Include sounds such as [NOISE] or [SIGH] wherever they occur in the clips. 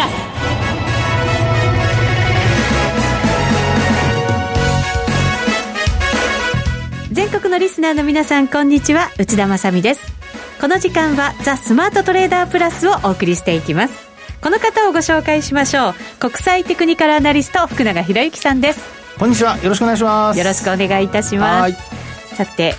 ラス。全国のリスナーの皆さんこんにちは。内田まさです。この時間はザ・スマートトレーダープラスをお送りしていきます。この方をご紹介しましょう。国際テクニカルアナリスト福永博之さんです。こんにちは。よろしくお願いします。よろしくお願いいたします。さて、え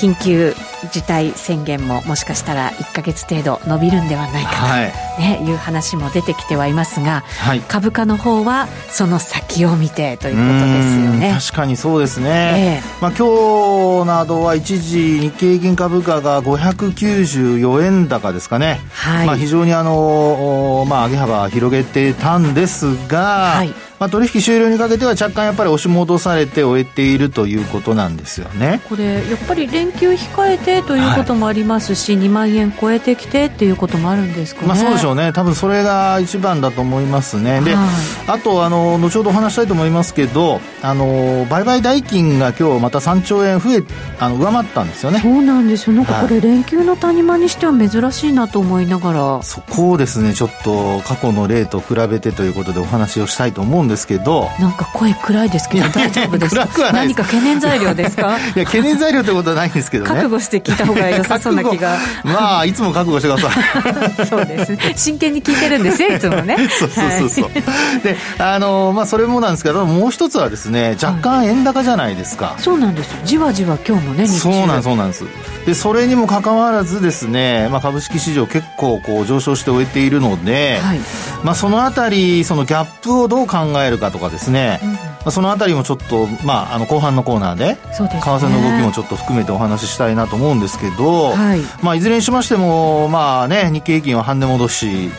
ー、緊急事態宣言ももしかしたら1か月程度伸びるんではないかと、はい。ね、いう話も出てきてはいますが、はい、株価の方はその先を見てということですよね。確かにそうですね、えー、まあ、今日などは一時日経平均株価が594円高ですかね、はい。まあ、非常にあの、まあ、上げ幅広げてたんですが、はい。まあ、取引終了にかけては若干やっぱり押し戻されて終えているということなんですよね。これやっぱり連休控えてということもありますし、はい、2万円超えてきてっていうこともあるんですかね、まあ、そうでしょうね。多分それが一番だと思いますね。で、はい、あとあの後ほどお話したいと思いますけどあの売買代金が今日また3兆円増えあの上回ったんですよね。そうなんですよ。なんかこれ連休の谷間にしては珍しいなと思いながら、はい、そこをですね。ちょっと過去の例と比べてということでお話をしたいと思うんんですけど。なんか声暗いですけど大丈夫ですか？何か懸念材料ですか？[LAUGHS] いや懸念材料ってことはないんですけどね。覚悟して聞いた方が良さそうな気が。まあいつも覚悟してください。[LAUGHS] そうです。真剣に聞いてるんですよ [LAUGHS] いつもね。そうそうそうそう、はい、であのまあそれもなんですけどもう一つはですね若干円高じゃないですか、はい、そうなんですじわじわ今日もねそうなんそうなんです。でそれにもかかわらずですね、まあ、株式市場結構こう上昇して終えているので、はい、まあ、そのあたりそのギャップをどう考えるかとかですね、うん、そのあたりもちょっと、まあ、あの後半のコーナーで為替の動きもちょっと含めてお話ししたいなと思うんですけど、はい、まあ、いずれにしましても、まあね、日経平均は半値戻し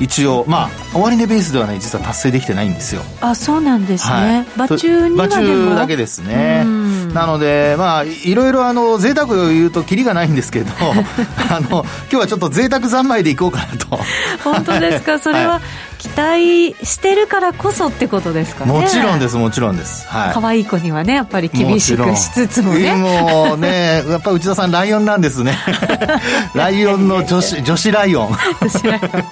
一応まあ終値ベースではね実は達成できてないんですよ。あそうなんですね、はい、場中にはでも。だけですね。なのでまあいろいろあの贅沢を言うときりがないんですけど [LAUGHS] あの今日はちょっと贅沢三昧でいこうかなと。本当ですか？[LAUGHS] それは、期待してるからこそってことですかね。もちろんですもちろんです。はい。可愛い子にはねやっぱり厳しくしつつもね。もうね [LAUGHS] やっぱり内田さんライオンなんですね。[LAUGHS] ライオンの女子 [LAUGHS] 女子ライオン。女子ライオン。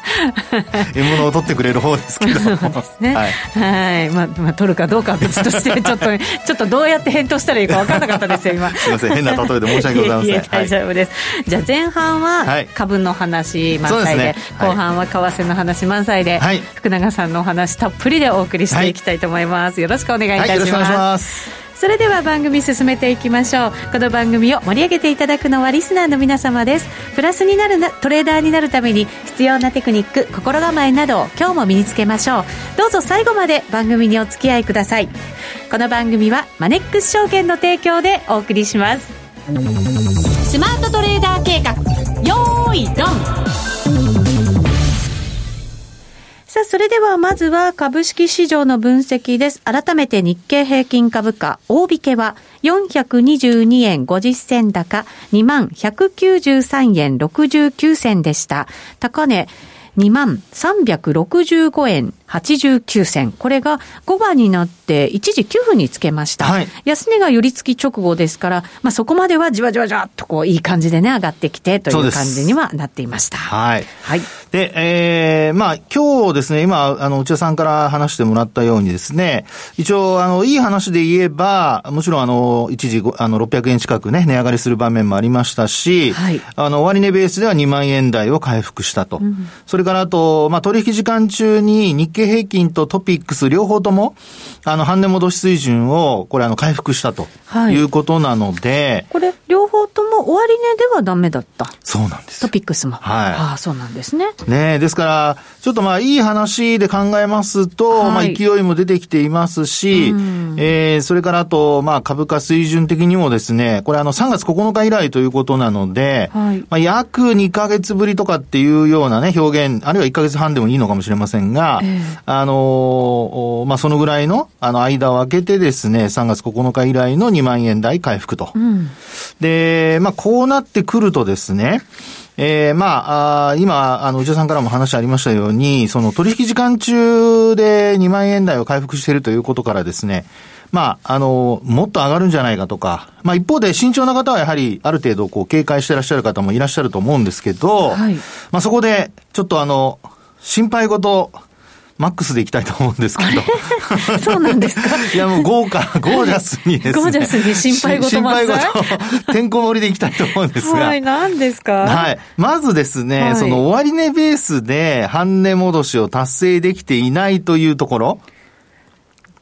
獲物を取ってくれる方ですけどそうですね。はい、はい。まあ、まあ取るかどうかは別としてちょっとちょっとどうやって返答したらいいか分からなかったですよ今。すみません。変な例えで申し訳ございません。大丈夫です、はい、じゃあ前半は株の話満載で、ね、後半は為替の話満載で、はい、福永さんのお話たっぷりでお送りしていきたいと思います、はい、よろしくお願いいたします。はい、ます。それでは番組進めていきましょう。この番組を盛り上げていただくのはリスナーの皆様です。プラスになるなトレーダーになるために必要なテクニック心構えなどを今日も身につけましょう。どうぞ最後まで番組にお付き合いください。この番組はマネックス証券の提供でお送りします。スマートトレーダー計画。よーいドンさあ、それではまずは株式市場の分析です。改めて日経平均株価、大引けは422円50銭高、2万193円69銭でした。高値、2万365円89銭。これが5番になって一時9分につけました。はい、安値が寄り付き直後ですから、まあそこまではじわじわじわっとこういい感じでね上がってきてという感じにはなっていました。はい。はい。で、えー、まあ今日ですね、今、あの、内田さんから話してもらったようにですね、一応、あの、いい話で言えば、もちろんあの、一時、あの、600円近くね、値上がりする場面もありましたし、はい、あの、終値ベースでは2万円台を回復したと。うん、それからあと、まあ取引時間中に日経経平均とトピックス両方とも、あの、半値戻し水準を、これ、あの、回復したということなので、はい、これ、両方とも終値ではダメだった。そうなんですトピックスも。はい。ああ、そうなんですね。ねですから、ちょっとまあ、いい話で考えますと、はい、まあ、勢いも出てきていますし、うん、えー、それからあと、まあ、株価水準的にもですね、これあの、3月9日以来ということなので、はい、まあ、約2ヶ月ぶりとかっていうようなね、表現、あるいは1ヶ月半でもいいのかもしれませんが、えー、あの、まあ、そのぐらいの、あの、間を空けてですね、3月9日以来の2万円台回復と。うん、で、まあ、こうなってくるとですね、えー、まあ、あ今、あの、内田さんからも話ありましたように、その取引時間中で2万円台を回復しているということからですね、まあ、あの、もっと上がるんじゃないかとか、まあ一方で慎重な方はやはりある程度こう警戒してらっしゃる方もいらっしゃると思うんですけど、はい、まあそこでちょっとあの、心配事、マックスでいきたいと思うんですけど。[LAUGHS] そうなんですか？いやもう豪華、ゴージャスにですね。ゴージャスに心配事心配事、てんこ盛りでいきたいと思うんですが。はい、何ですか？はい。まずですね、はい、その終値ベースで半値戻しを達成できていないというところ。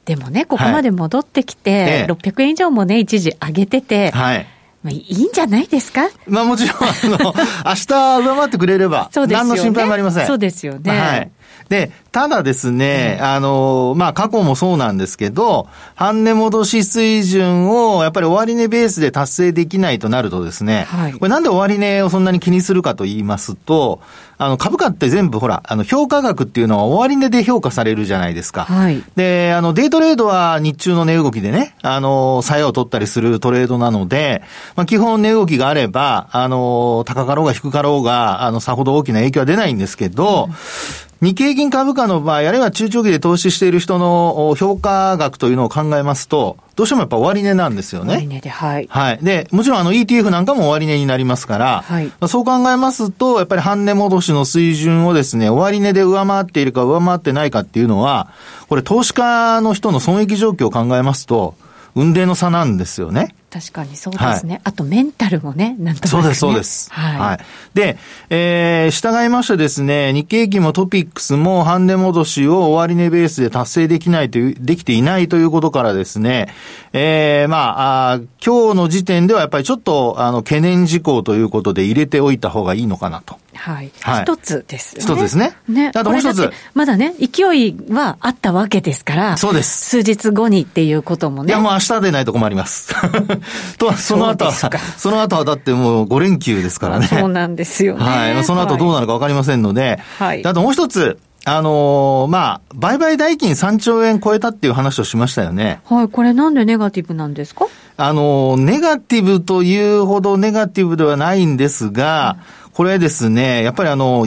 でもね、ここまで戻ってきて、はい、600円以上もね、一時上げてて、はい。まあ、いいんじゃないですか？まあもちろん、あの、[LAUGHS] 明日上回ってくれれば、そうですよね、何の心配もありません。そうですよね。はい。で、ただですね、うん、あの、まあ、過去もそうなんですけど、半値戻し水準を、やっぱり終値ベースで達成できないとなるとですね、はい、これなんで終値をそんなに気にするかと言いますと、あの、株価って全部ほら、あの、評価額っていうのは終値で評価されるじゃないですか。はい。で、あの、デイトレードは日中の値動きでね、あの、作用を取ったりするトレードなので、まあ、基本値動きがあれば、あの、高かろうが低かろうが、あの、さほど大きな影響は出ないんですけど、うん日経銀株価の場合、あるいは中長期で投資している人の評価額というのを考えますと、どうしてもやっぱ終値なんですよね。終値で、はい。はい。で、もちろんあの ETF なんかも終値になりますから、はい、そう考えますと、やっぱり半値戻しの水準をですね、終値で上回っているか上回ってないかっていうのは、これ投資家の人の損益状況を考えますと、運命の差なんですよね。確かにそうですね。はい、あとメンタルもね、なんとなく、ね、そうです、そうです。はい。はい、で、えー、従いましてですね、日経期もトピックスも半値戻しを終値ベースで達成できないという、できていないということからですね、えー、まあ、あ今日の時点ではやっぱりちょっと、あの、懸念事項ということで入れておいた方がいいのかなと。はい。はい、一つですね。一つですね。ね。あともう一つ。まだね、勢いはあったわけですから。そうです。数日後にっていうこともね。いや、もう明日でないと困ります。[LAUGHS] と、その後は、その後はだってもう5連休ですからね。そうなんですよね。[LAUGHS] はい。その後どうなるかわかりませんので。はい。あともう一つ。あのー、まあ、売買代金3兆円超えたっていう話をしましたよね。はい。これなんでネガティブなんですか？あのー、ネガティブというほどネガティブではないんですが、うん、これですね、やっぱりあの、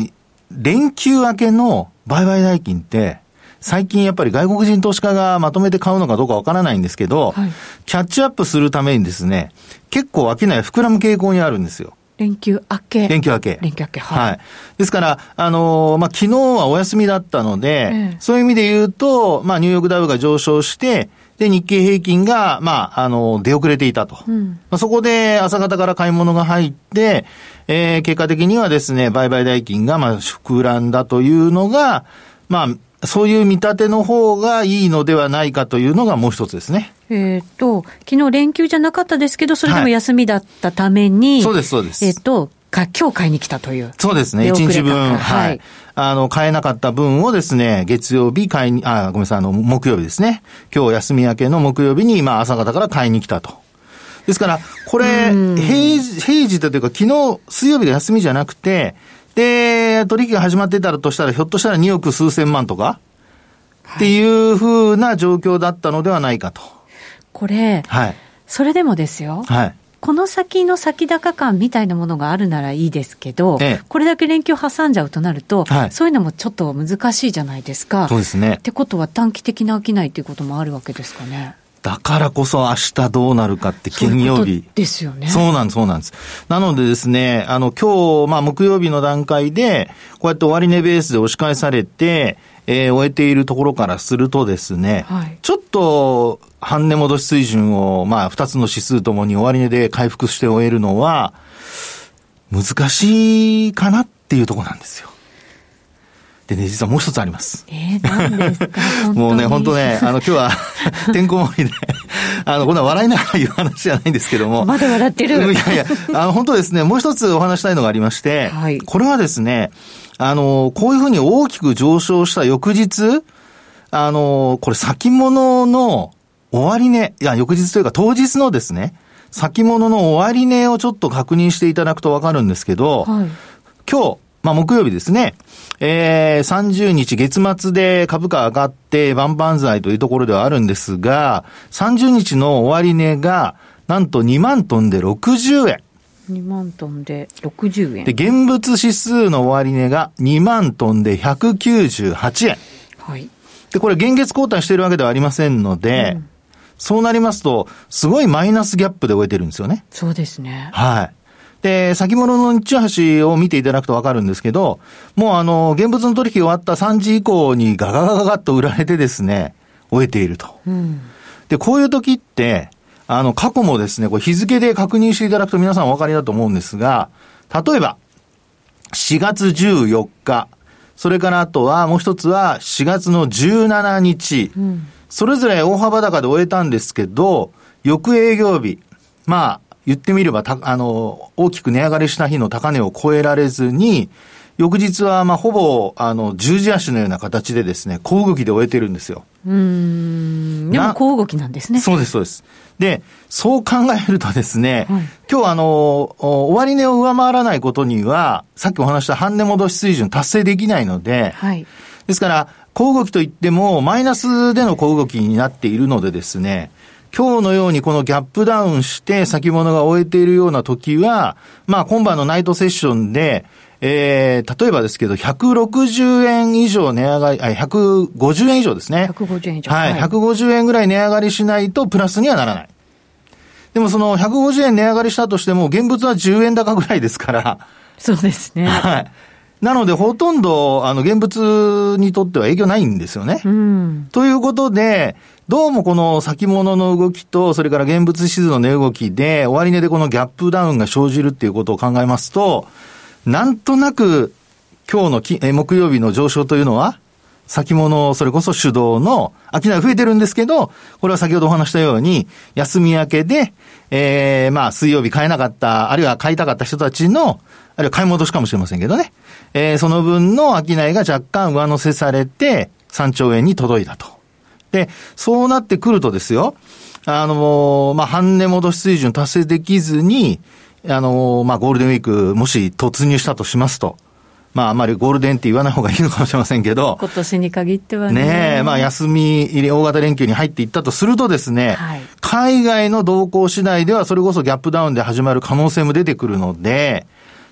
連休明けの売買代金って、最近やっぱり外国人投資家がまとめて買うのかどうかわからないんですけど、はい、キャッチアップするためにですね、結構商い膨らむ傾向にあるんですよ。連休明け。連休明け。連休明け、はい。はい。ですから、あのー、まあ、昨日はお休みだったので、ええ、そういう意味で言うと、まあ、ニューヨークダウが上昇して、で、日経平均が、まあ、あの、出遅れていたと。うん、まあ、そこで朝方から買い物が入って、えー、結果的にはですね、売買代金が、まあ、膨らんだというのが、まあ、そういう見立ての方がいいのではないかというのがもう一つですね。えっ、と、昨日連休じゃなかったですけど、それでも休みだったために、はい、そうです、そうです。えっ、と、か、今日買いに来たという。そうですね、1日分。はい。あの、買えなかった分をですね、月曜日買いに、あ、ごめんなさい、あの、木曜日ですね。今日休み明けの木曜日に、まあ、朝方から買いに来たと。ですから、これ、平時、平時というか、昨日、水曜日が休みじゃなくて、で、取引が始まってたらとしたら、ひょっとしたら2億数千万とか、っていうふうな状況だったのではないかと。これ、はい。それでもですよ。はい。この先の先高感みたいなものがあるならいいですけど、ええ、これだけ連休挟んじゃうとなると、はい、そういうのもちょっと難しいじゃないですか。そうですね。ってことは短期的な商いっていうこともあるわけですかね。だからこそ明日どうなるかって金曜日。ですよね。そうなんです、そうなんです。なのでですね、あの、今日、まあ、木曜日の段階で、こうやって終値ベースで押し返されて、えー、終えているところからするとですね、はい、ちょっと、半値戻し水準を、まあ、二つの指数ともに終値で回復して終えるのは、難しいかなっていうところなんですよ。でね、実はもう一つあります。えー、何ですか？[LAUGHS] もうね、本当ね、あの、今日は、[LAUGHS] てんこ盛りで、あの、こんな笑いながら言う話じゃないんですけども。まだ笑ってる。いやいや、あの、本当ですね、もう一つお話したいのがありまして、はい、これはですね、あの、こういうふうに大きく上昇した翌日、あの、これ先物の終値、いや、翌日というか当日のですね、先物の終値をちょっと確認していただくとわかるんですけど、はい、今日、まあ、木曜日ですね。えー、30日月末で株価上がって万々歳というところではあるんですが、30日の終値が、なんと2万トンで60円。2万トンで60円。で、現物指数の終値が2万トンで198円。はい。で、これ現月交代しているわけではありませんので、うん、そうなりますと、すごいマイナスギャップで終えてるんですよね。そうですね。はい。で、先物の日中橋を見ていただくとわかるんですけど、もうあの、現物の取引終わった3時以降にガガガガガッと売られてですね、終えていると。うん、で、こういう時って、あの、過去もですね、これ日付で確認していただくと皆さんお分かりだと思うんですが、例えば、4月14日、それからあとはもう一つは4月の17日、うん、それぞれ大幅高で終えたんですけど、翌営業日、まあ、言ってみれば、た、あの、大きく値上がりした日の高値を超えられずに、翌日は、まあ、ほぼ、あの、十字足のような形でですね、小動きで終えてるんですよ。うん。でも、小動きなんですね。そうです、そうです。で、そう考えるとですね、はい、今日あの、終値を上回らないことには、さっきお話した半値戻し水準達成できないので、はい、ですから、小動きといっても、マイナスでの小動きになっているのでですね、今日のようにこのギャップダウンして先物が終えているような時は、まあ今晩のナイトセッションで、えー、例えばですけど、160円以上値上がり、あ、150円以上ですね。150円以上。はい。150円ぐらい値上がりしないとプラスにはならない。でもその150円値上がりしたとしても、現物は10円高ぐらいですから。そうですね。はい。なので、ほとんど、あの、現物にとっては影響ないんですよね。うん、ということで、どうもこの先物の動きと、それから現物指数の値動きで、終値でこのギャップダウンが生じるっていうことを考えますと、なんとなく、今日のき木曜日の上昇というのは、先物、それこそ主導の、商い増えてるんですけど、これは先ほどお話したように、休み明けで、ええー、まあ、水曜日買えなかった、あるいは買いたかった人たちの、あるいは買い戻しかもしれませんけどね。えー、その分の商いが若干上乗せされて、3兆円に届いたと。で、そうなってくるとですよ、あの、まあ、半値戻し水準達成できずに、あの、まあ、ゴールデンウィーク、もし突入したとしますと、まあ、あまりゴールデンって言わない方がいいのかもしれませんけど。今年に限ってはね。ねえ、まあ、休み大型連休に入っていったとするとですね、はい、海外の動向次第では、それこそギャップダウンで始まる可能性も出てくるので、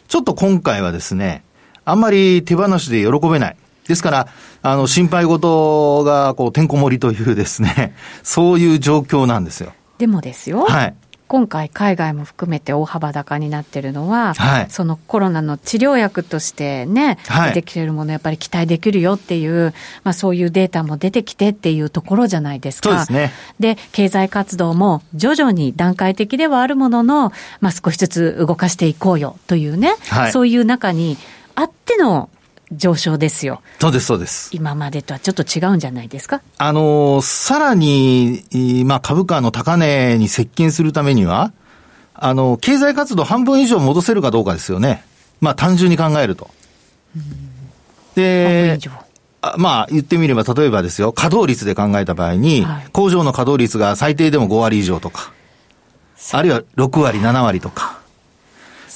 ちょっと今回はですね、あんまり手放しで喜べない。ですから、あの、心配事が、こう、てんこ盛りというですね、そういう状況なんですよ。でもですよ。はい。今回海外も含めて大幅高になってるのは、はい、そのコロナの治療薬としてね、はい、出てきてるものやっぱり期待できるよっていう、まあそういうデータも出てきてっていうところじゃないですか。そうですね。で、経済活動も徐々に段階的ではあるものの、まあ少しずつ動かしていこうよというね、はい、そういう中にあっての上昇ですよ。そうです、そうです。今までとはちょっと違うんじゃないですか？あの、さらに、まあ、株価の高値に接近するためには、あの、経済活動半分以上戻せるかどうかですよね。まあ、単純に考えると。で、あまあ、言ってみれば、例えばですよ、稼働率で考えた場合に、はい、工場の稼働率が最低でも5割以上とか、あるいは6割、7割とか。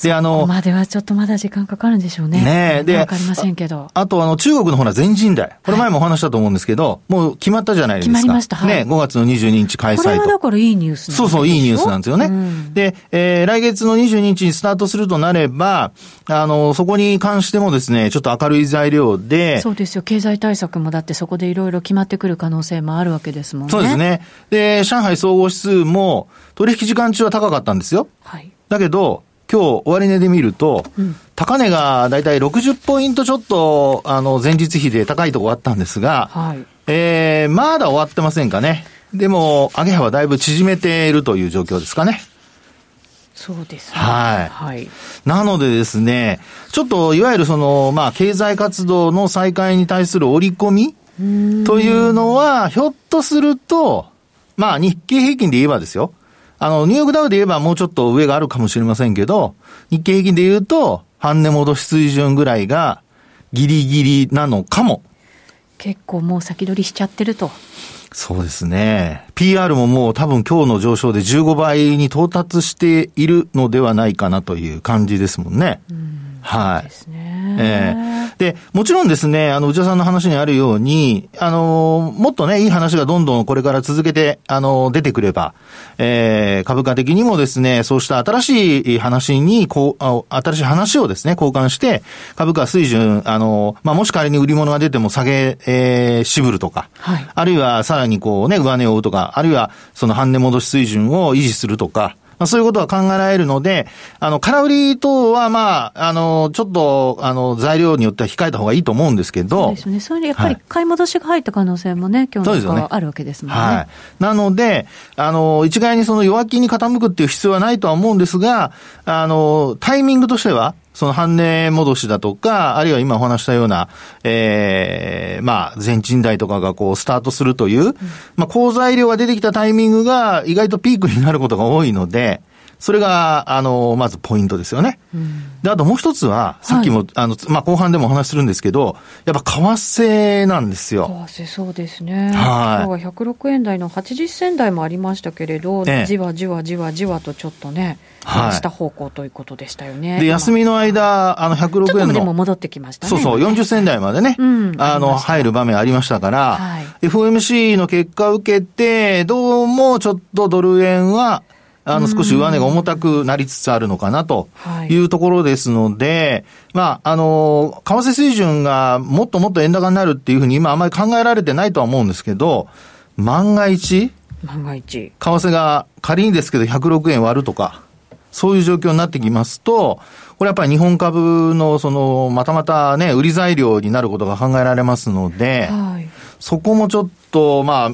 で、あの、ここまではちょっとまだ時間かかるんでしょうね。ねで、わかりませんけど。あと、あの、中国のほら、全人代。これ前もお話したと思うんですけど、はい、もう決まったじゃないですか。決まりました。はい、ね、5月の22日開催と。これはだからいいニュースそうそう、いいニュースなんですよね。うん、で、えー、来月の22日にスタートするとなれば、あの、そこに関してもですね、ちょっと明るい材料で。そうですよ。経済対策もだってそこでいろいろ決まってくる可能性もあるわけですもんね。そうですね。で、上海総合指数も取引時間中は高かったんですよ。はい。だけど、今日終値で見ると、うん、高値がだいたい60ポイントちょっと、あの、前日比で高いところあったんですが、はい、えー、まだ終わってませんかね。でも、上げ幅だいぶ縮めているという状況ですかね。そうですね。はい。はい。なのでですね、ちょっと、いわゆるその、まあ、経済活動の再開に対する織り込みというのは、ひょっとすると、まあ、日経平均で言えばですよ。あの、ニューヨークダウで言えばもうちょっと上があるかもしれませんけど、日経平均で言うと、半値戻し水準ぐらいがギリギリなのかも。結構もう先取りしちゃってると。そうですね。PR ももう多分今日の上昇で15倍に到達しているのではないかなという感じですもんね。うんはい。ですね。ええ。ー、で、もちろんですね、あの、内田さんの話にあるように、あの、もっとね、いい話がどんどんこれから続けて、あの、出てくれば、えー、株価的にもですね、そうした新しい話に、こう、あ新しい話をですね、交換して、株価水準、あの、まあ、もし仮に売り物が出ても下げ、えー、渋るとか、はい、あるいはさらにこうね、上値を追うとか、あるいはその半値戻し水準を維持するとか、まあ、そういうことは考えられるので、あの、空売り等は、まあ、あの、ちょっと、あの、材料によっては控えた方がいいと思うんですけど。そうですね。それでやっぱり買い戻しが入った可能性もね、はい、今日のあるわけですもんね。はい。なので、あの、一概にその弱気に傾くっていう必要はないとは思うんですが、あの、タイミングとしては、その半値戻しだとか、あるいは今お話したような、ええー、まあ、全賃代とかがこう、スタートするという、うん、まあ、好材料が出てきたタイミングが意外とピークになることが多いので、それが、あの、まずポイントですよね。うん、で、あともう一つは、さっきも、はい、あの、まあ、後半でもお話しするんですけど、やっぱ為替なんですよ。為替そうですね。はい。今日は106円台の80銭台もありましたけれど、ええ、じわじわじわじわとちょっとね、はい、下方向ということでしたよね。で、休みの間、あの、106円の。でも戻ってきましたね。そうそう、40銭台までね、うん、あの、入る場面ありましたから、はい、FOMC の結果を受けて、どうもちょっとドル円は、あの、少し上値が重たくなりつつあるのかなというところですので、まあ、あの、為替水準がもっともっと円高になるっていうふうに今あまり考えられてないとは思うんですけど、万が一、万が一。為替が仮にですけど106円割るとか、そういう状況になってきますと、これやっぱり日本株のその、またまたね、売り材料になることが考えられますので、はい、そこもちょっと、まあ、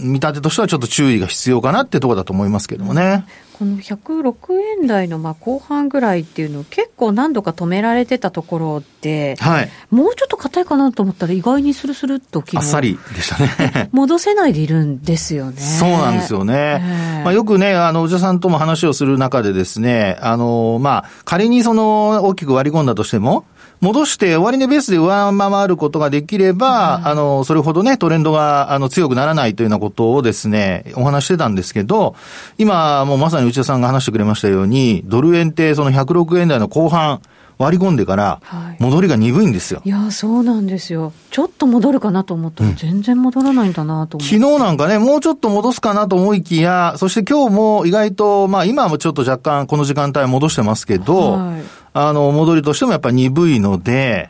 見立てとしてはちょっと注意が必要かなってところだと思いますけどもね。この106円台のまあ後半ぐらいっていうの結構何度か止められてたところで、はい、もうちょっと硬いかなと思ったら意外にスルスルっとあっさりでしたね。[LAUGHS] 戻せないでいるんですよね。そうなんですよね。まあ、よくね、あの、内田さんとも話をする中でですね、あの、まあ、仮にその大きく割り込んだとしても、戻して終値ベースで上回ることができれば、うん、あの、それほどね、トレンドが、あの、強くならないというようなことをですね、お話してたんですけど、今、もうまさに内田さんが話してくれましたように、ドル円ってその106円台の後半、割り込んでから、戻りが鈍いんですよ、はい、いや、そうなんですよ。ちょっと戻るかなと思ったら、全然戻らないんだなと思って、うん、昨日なんかね、もうちょっと戻すかなと思いきや、そして今日も意外と、まあ今もちょっと若干この時間帯戻してますけど、はい、あの、戻りとしてもやっぱり鈍いので、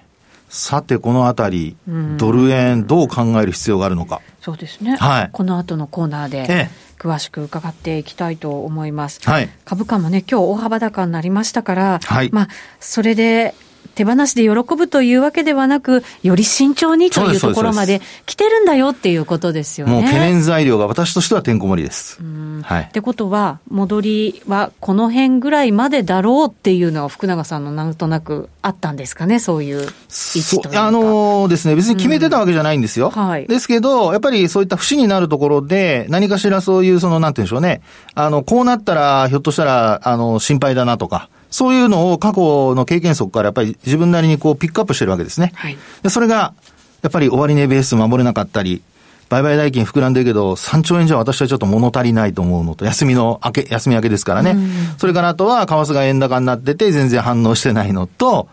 さて、このあたり、ドル円、どう考える必要があるのか。そうですね。はい。この後のコーナーで。ええ詳しく伺っていきたいと思います。はい、株価もね、今日大幅高になりましたから、はい、まあ、それで手放しで喜ぶというわけではなく、より慎重にというところまで来てるんだよっていうことですよね。もう懸念材料が私としてはてんこ盛りです。はい、ってことは、戻りはこの辺ぐらいまでだろうっていうのは、福永さんのなんとなくあったんですかね、そういう位置というあのー、ですね、別に決めてたわけじゃないんですよ。うん、はい。ですけど、やっぱりそういった節になるところで、何かしらそういう、その、なんていうんでしょうね。あの、こうなったら、ひょっとしたら、あの、心配だなとか、そういうのを過去の経験則からやっぱり自分なりにこうピックアップしてるわけですね。はい、でそれが、やっぱり終値ベース守れなかったり、売買代金膨らんでるけど、3兆円じゃ私はちょっと物足りないと思うのと、休みの明け、休み明けですからね。それからあとは、為替が円高になってて、全然反応してないのと、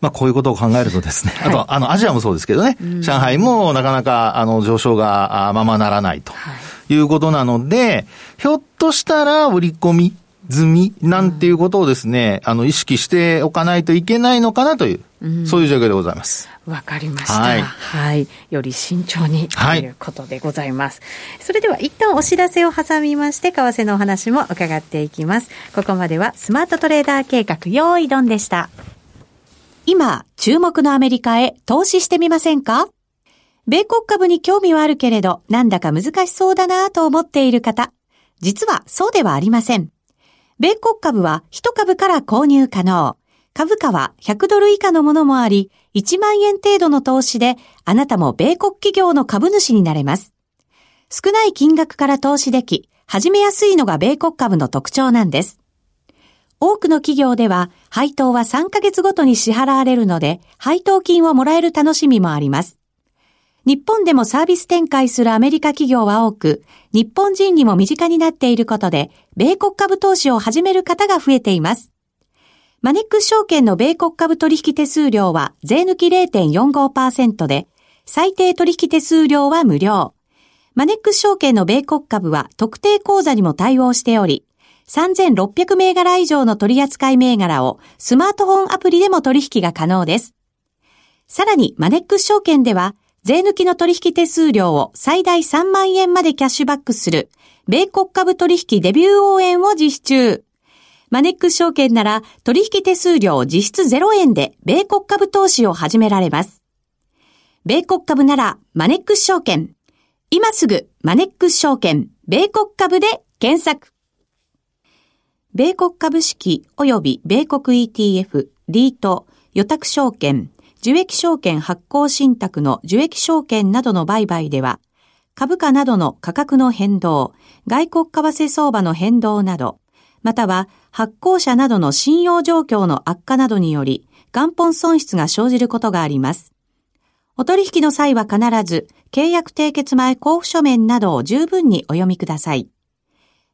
まあ、こういうことを考えるとですね、あと、あの、アジアもそうですけどね、上海もなかなか、あの、上昇がままならないということなので、ひょっとしたら、売り込み、済みなんていうことをですね、あの、意識しておかないといけないのかなという、うん、そういう状況でございます。わかりました。はい。はい。より慎重にということでございます。はい、それでは一旦お知らせを挟みまして、為替のお話も伺っていきます。ここまではスマートトレーダー計画、用意ドンでした。今、注目のアメリカへ投資してみませんか？米国株に興味はあるけれど、なんだか難しそうだなと思っている方。実はそうではありません。米国株は1株から購入可能。株価は100ドル以下のものもあり、1万円程度の投資で、あなたも米国企業の株主になれます。少ない金額から投資でき、始めやすいのが米国株の特徴なんです。多くの企業では、配当は3ヶ月ごとに支払われるので、配当金をもらえる楽しみもあります。日本でもサービス展開するアメリカ企業は多く、日本人にも身近になっていることで、米国株投資を始める方が増えています。マネックス証券の米国株取引手数料は税抜き0.45%で、最低取引手数料は無料。マネックス証券の米国株は特定口座にも対応しており、3600銘柄以上の取扱銘柄をスマートフォンアプリでも取引が可能です。さらにマネックス証券では税抜きの取引手数料を最大3万円までキャッシュバックする米国株取引デビュー応援を実施中。マネックス証券なら取引手数料実質0円で米国株投資を始められます。米国株ならマネックス証券。今すぐマネックス証券米国株で検索。米国株式及び米国 ETF、リート、予託証券、受益証券発行信託の受益証券などの売買では、株価などの価格の変動、外国為替相場の変動など、または発行者などの信用状況の悪化などにより、元本損失が生じることがあります。お取引の際は必ず、契約締結前交付書面などを十分にお読みください。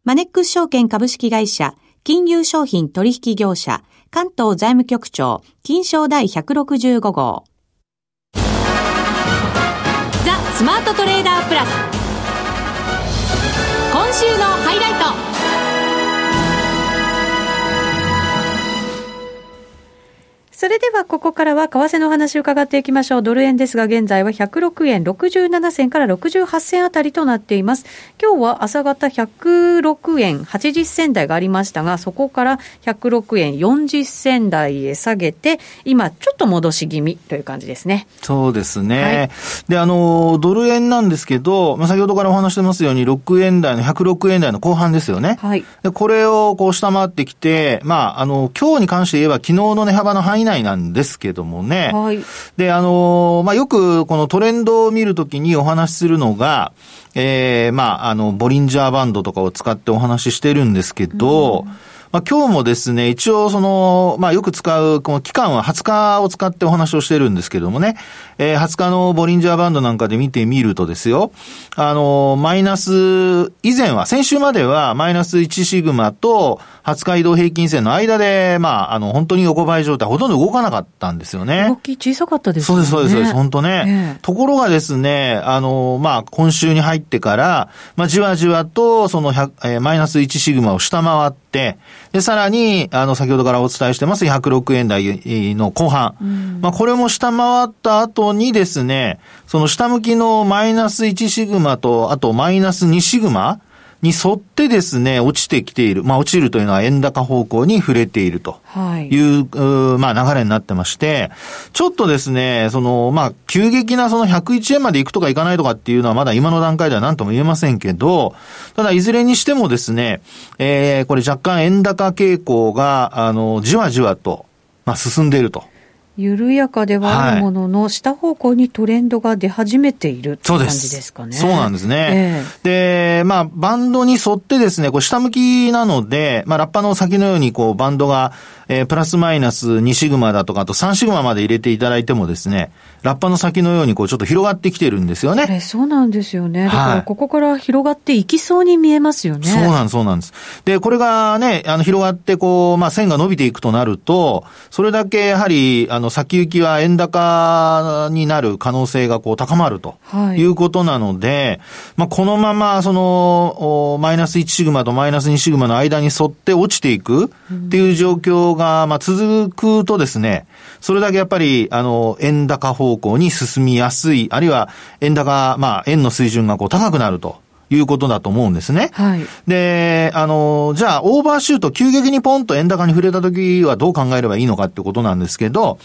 マネックス証券株式会社、金融商品取引業者、関東財務局長、金賞第165号。ザ・スマートトレーダープラス。今週のハイライト。それではここからは為替の話を伺っていきましょう。ドル円ですが、現在は106円67銭から68銭あたりとなっています。今日は朝方106円80銭台がありましたが、そこから106円40銭台へ下げて、今ちょっと戻し気味という感じですね。そうですね。はい、で、あの、ドル円なんですけど、まあ、先ほどからお話してますように、6円台の106円台の後半ですよね。はい。で、これをこう下回ってきて、まあ、あの、今日に関して言えば昨日の値幅の範囲内なんですけどもね。はい。で、あの、まあ、よくこのトレンドを見るときにお話しするのが、ええー、まあ、あの、ボリンジャーバンドとかを使ってお話ししてるんですけど、うんまあ、今日もですね、一応その、まあ、よく使う、この期間は20日を使ってお話をしてるんですけどもね、えー、20日のボリンジャーバンドなんかで見てみるとですよ、あの、マイナス、以前は、先週まではマイナス1シグマと20日移動平均線の間で、まあ、あの、本当に横ばい状態、ほとんど動かなかったんですよね。動き小さかったですね。そうです、そうです、そうです、本当ね。えー、ところがですね、あの、まあ、今週に入ってから、まあ、じわじわと、その100、えー、マイナス1シグマを下回って、で、さらに、あの、先ほどからお伝えしてます、106円台の後半。うん、まあ、これも下回った後にですね、その下向きのマイナス1シグマと、あとマイナス2シグマに沿ってですね、落ちてきている。まあ、落ちるというのは円高方向に触れているという、はい、まあ、流れになってまして、ちょっとですね、その、まあ、急激なその101円まで行くとか行かないとかっていうのはまだ今の段階では何とも言えませんけど、ただいずれにしてもですね、えー、これ若干円高傾向が、あの、じわじわと、まあ、進んでいると。緩やかではあるものの、はい、下方向にトレンドが出始めているって感じですかね。そうなんですね。えー、で、まあ、バンドに沿ってですね、こう下向きなので、まあ、ラッパの先のように、こう、バンドが、えー、プラスマイナス2シグマだとか、あと3シグマまで入れていただいてもですね、ラッパの先のようにこうちょっと広がってきてるんですよね。そうなんですよね。だからここから広がっていきそうに見えますよね。はい、そうなんです、そうなんです。で、これがね、あの広がってこう、まあ線が伸びていくとなると、それだけやはり、あの先行きは円高になる可能性がこう高まるということなので、はい、まあこのままその、マイナス1シグマとマイナス2シグマの間に沿って落ちていくっていう状況が、まあ、続くとですね、それだけやっぱり、あの、円高方向に進みやすい、あるいは円高、まあ、円の水準がこう高くなると。いうことだと思うんですね。はい。で、あの、じゃあ、オーバーシュート、急激にポンと円高に触れた時はどう考えればいいのかってことなんですけど、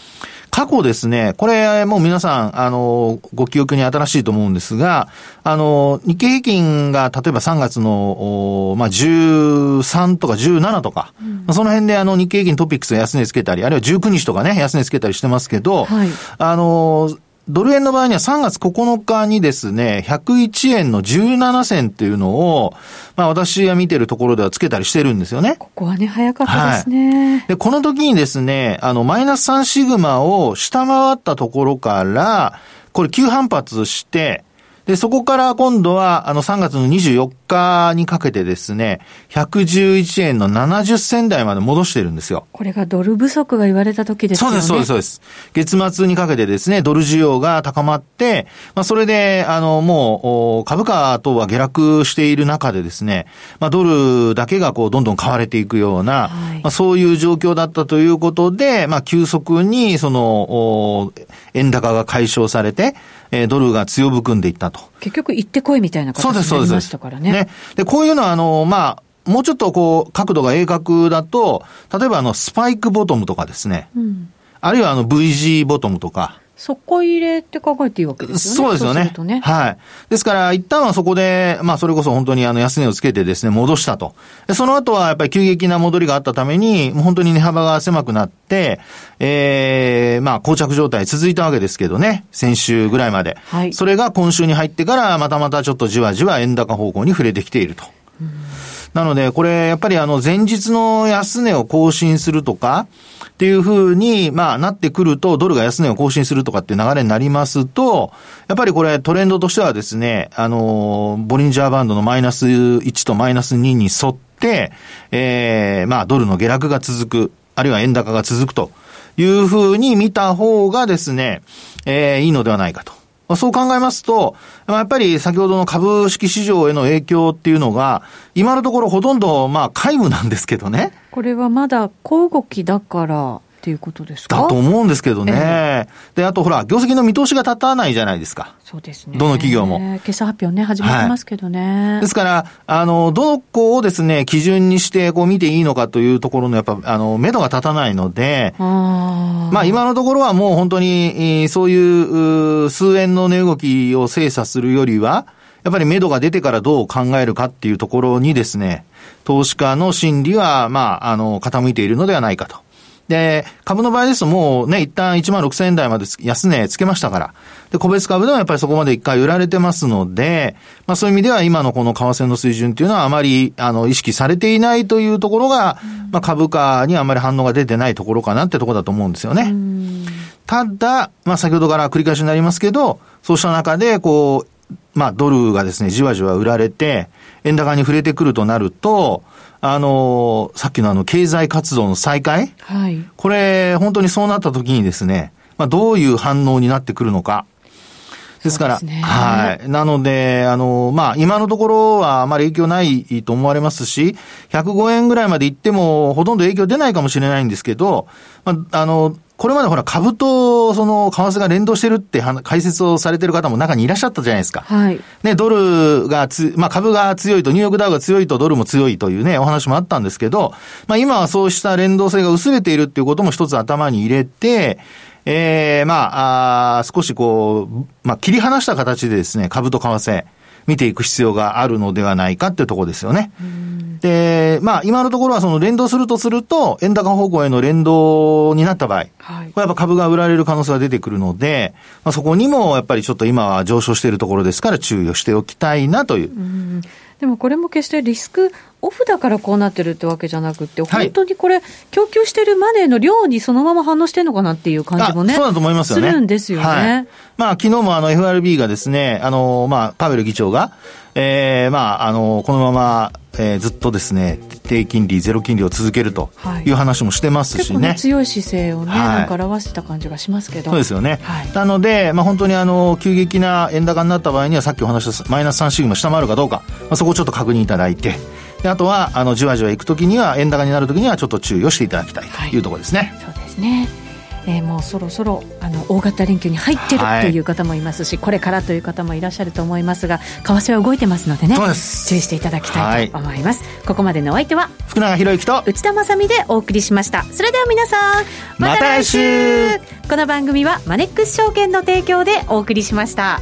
過去ですね、これもう皆さん、あの、ご記憶に新しいと思うんですが、あの、日経平均が例えば3月の、まあ、13とか17とか、うん、その辺であの日経平均トピックス安値つけたり、あるいは19日とかね、安値つけたりしてますけど、はい、あの、ドル円の場合には3月9日にですね、101円の17銭っていうのを、まあ私が見てるところではつけたりしてるんですよね。ここはね、早かったですね。はい、で、この時にですね、あの、マイナス3シグマを下回ったところから、これ急反発して、で、そこから今度は、あの、3月の24日にかけてですね、111円の70銭台まで戻してるんですよ。これがドル不足が言われた時ですよね。そうです、そうです、そうです。月末にかけてですね、ドル需要が高まって、まあ、それで、あの、もう、株価等は下落している中でですね、まあ、ドルだけがこう、どんどん買われていくような、はい、まあ、そういう状況だったということで、まあ、急速に、その、円高が解消されて、えー、ドルが強含んでいったと。結局行ってこいみたいな形になりましたからね。ね。で、こういうのは、あの、まあ、もうちょっとこう、角度が鋭角だと、例えばあの、スパイクボトムとかですね。うん、あるいはあの、V g ボトムとか。底入れって考えていいわけですよね。そうですよね。ねはい。ですから、一旦はそこで、まあ、それこそ本当にあの、安値をつけてですね、戻したと。その後は、やっぱり急激な戻りがあったために、もう本当に値幅が狭くなって、ええー、まあ、膠着状態続いたわけですけどね。先週ぐらいまで。はい。それが今週に入ってから、またまたちょっとじわじわ円高方向に触れてきていると。なので、これ、やっぱりあの、前日の安値を更新するとか、っていうふうに、まあ、なってくると、ドルが安値を更新するとかって流れになりますと、やっぱりこれトレンドとしてはですね、あの、ボリンジャーバンドのマイナス1とマイナス2に沿って、ええー、まあ、ドルの下落が続く、あるいは円高が続くというふうに見た方がですね、ええー、いいのではないかと。そう考えますと、まあやっぱり先ほどの株式市場への影響っていうのが、今のところほとんど、まあ、皆無なんですけどね。これはまだ小動きだから、っていうことですか？だと思うんですけどね、えー、で、あとほら、業績の見通しが立たないじゃないですか。そうですね。どの企業も。決算発表ね、始まってますけどね。はい、ですから、あの、どこをですね、基準にして、こう見ていいのかというところの、やっぱ、あの、目処が立たないので、あまあ、今のところはもう本当に、そういう、数円の値動きを精査するよりは、やっぱり目処が出てからどう考えるかっていうところにですね、投資家の心理は、まあ、あの、傾いているのではないかと。で、株の場合ですともうね、一旦1万6000円台まで安値つけましたから。で、個別株でもやっぱりそこまで一回売られてますので、まあそういう意味では今のこの為替の水準っていうのはあまり、あの、意識されていないというところが、まあ株価にあまり反応が出てないところかなってところだと思うんですよね。ただ、まあ先ほどから繰り返しになりますけど、そうした中で、こう、まあドルがですね、じわじわ売られて、円高に触れてくるとなると、あの、さっきのあの、経済活動の再開？はい。これ、本当にそうなった時にですね、まあ、どういう反応になってくるのか。ですから、ね、はい。なので、あの、まあ、今のところはあまり影響ないと思われますし、105円ぐらいまで行ってもほとんど影響出ないかもしれないんですけど、まあ、あの、これまでほら株とその為替が連動してるって解説をされてる方も中にいらっしゃったじゃないですか。はい。ね、ドルがつ、まあ株が強いと、ニューヨークダウが強いとドルも強いというね、お話もあったんですけど、まあ今はそうした連動性が薄れているっていうことも一つ頭に入れて、ええー、まあ、あ少しこう、まあ切り離した形でですね、株と為替、見ていく必要があるのではないかっていうところですよね。で、まあ、今のところはその連動するとすると、円高方向への連動になった場合、はい、これやっぱ株が売られる可能性が出てくるので、まあ、そこにもやっぱりちょっと今は上昇しているところですから注意をしておきたいなという。うでもこれも決してリスクオフだからこうなってるってわけじゃなくて、本当にこれ、供給してるマネーの量にそのまま反応してるのかなっていう感じもね、そうだと思いますよね。するんですよね。はい、まあ、昨日もあの FRB がですね、あの、まあ、パウエル議長が、ええー、まあ、あの、このまま、えー、ずっとですね、低金利、ゼロ金利を続けるという話もしてますしね。はい、強い姿勢をね、はい、なんか表してた感じがしますけど。そうですよね。はい、なので、まあ本当にあの、急激な円高になった場合には、さっきお話したマイナス3シグマ下回るかどうか、まあ、そこをちょっと確認いただいて、であとは、あの、じわじわ行くときには、円高になるときには、ちょっと注意をしていただきたいというところですね。そうですね。えー、もうそろそろあの大型連休に入ってるという方もいますし、これからという方もいらっしゃると思いますが為替は動いてますのでね注意していただきたいと思います、ここまでのお相手は福永博之と内田まさでお送りしました。それでは皆さんまた来週,、この番組はマネックス証券の提供でお送りしました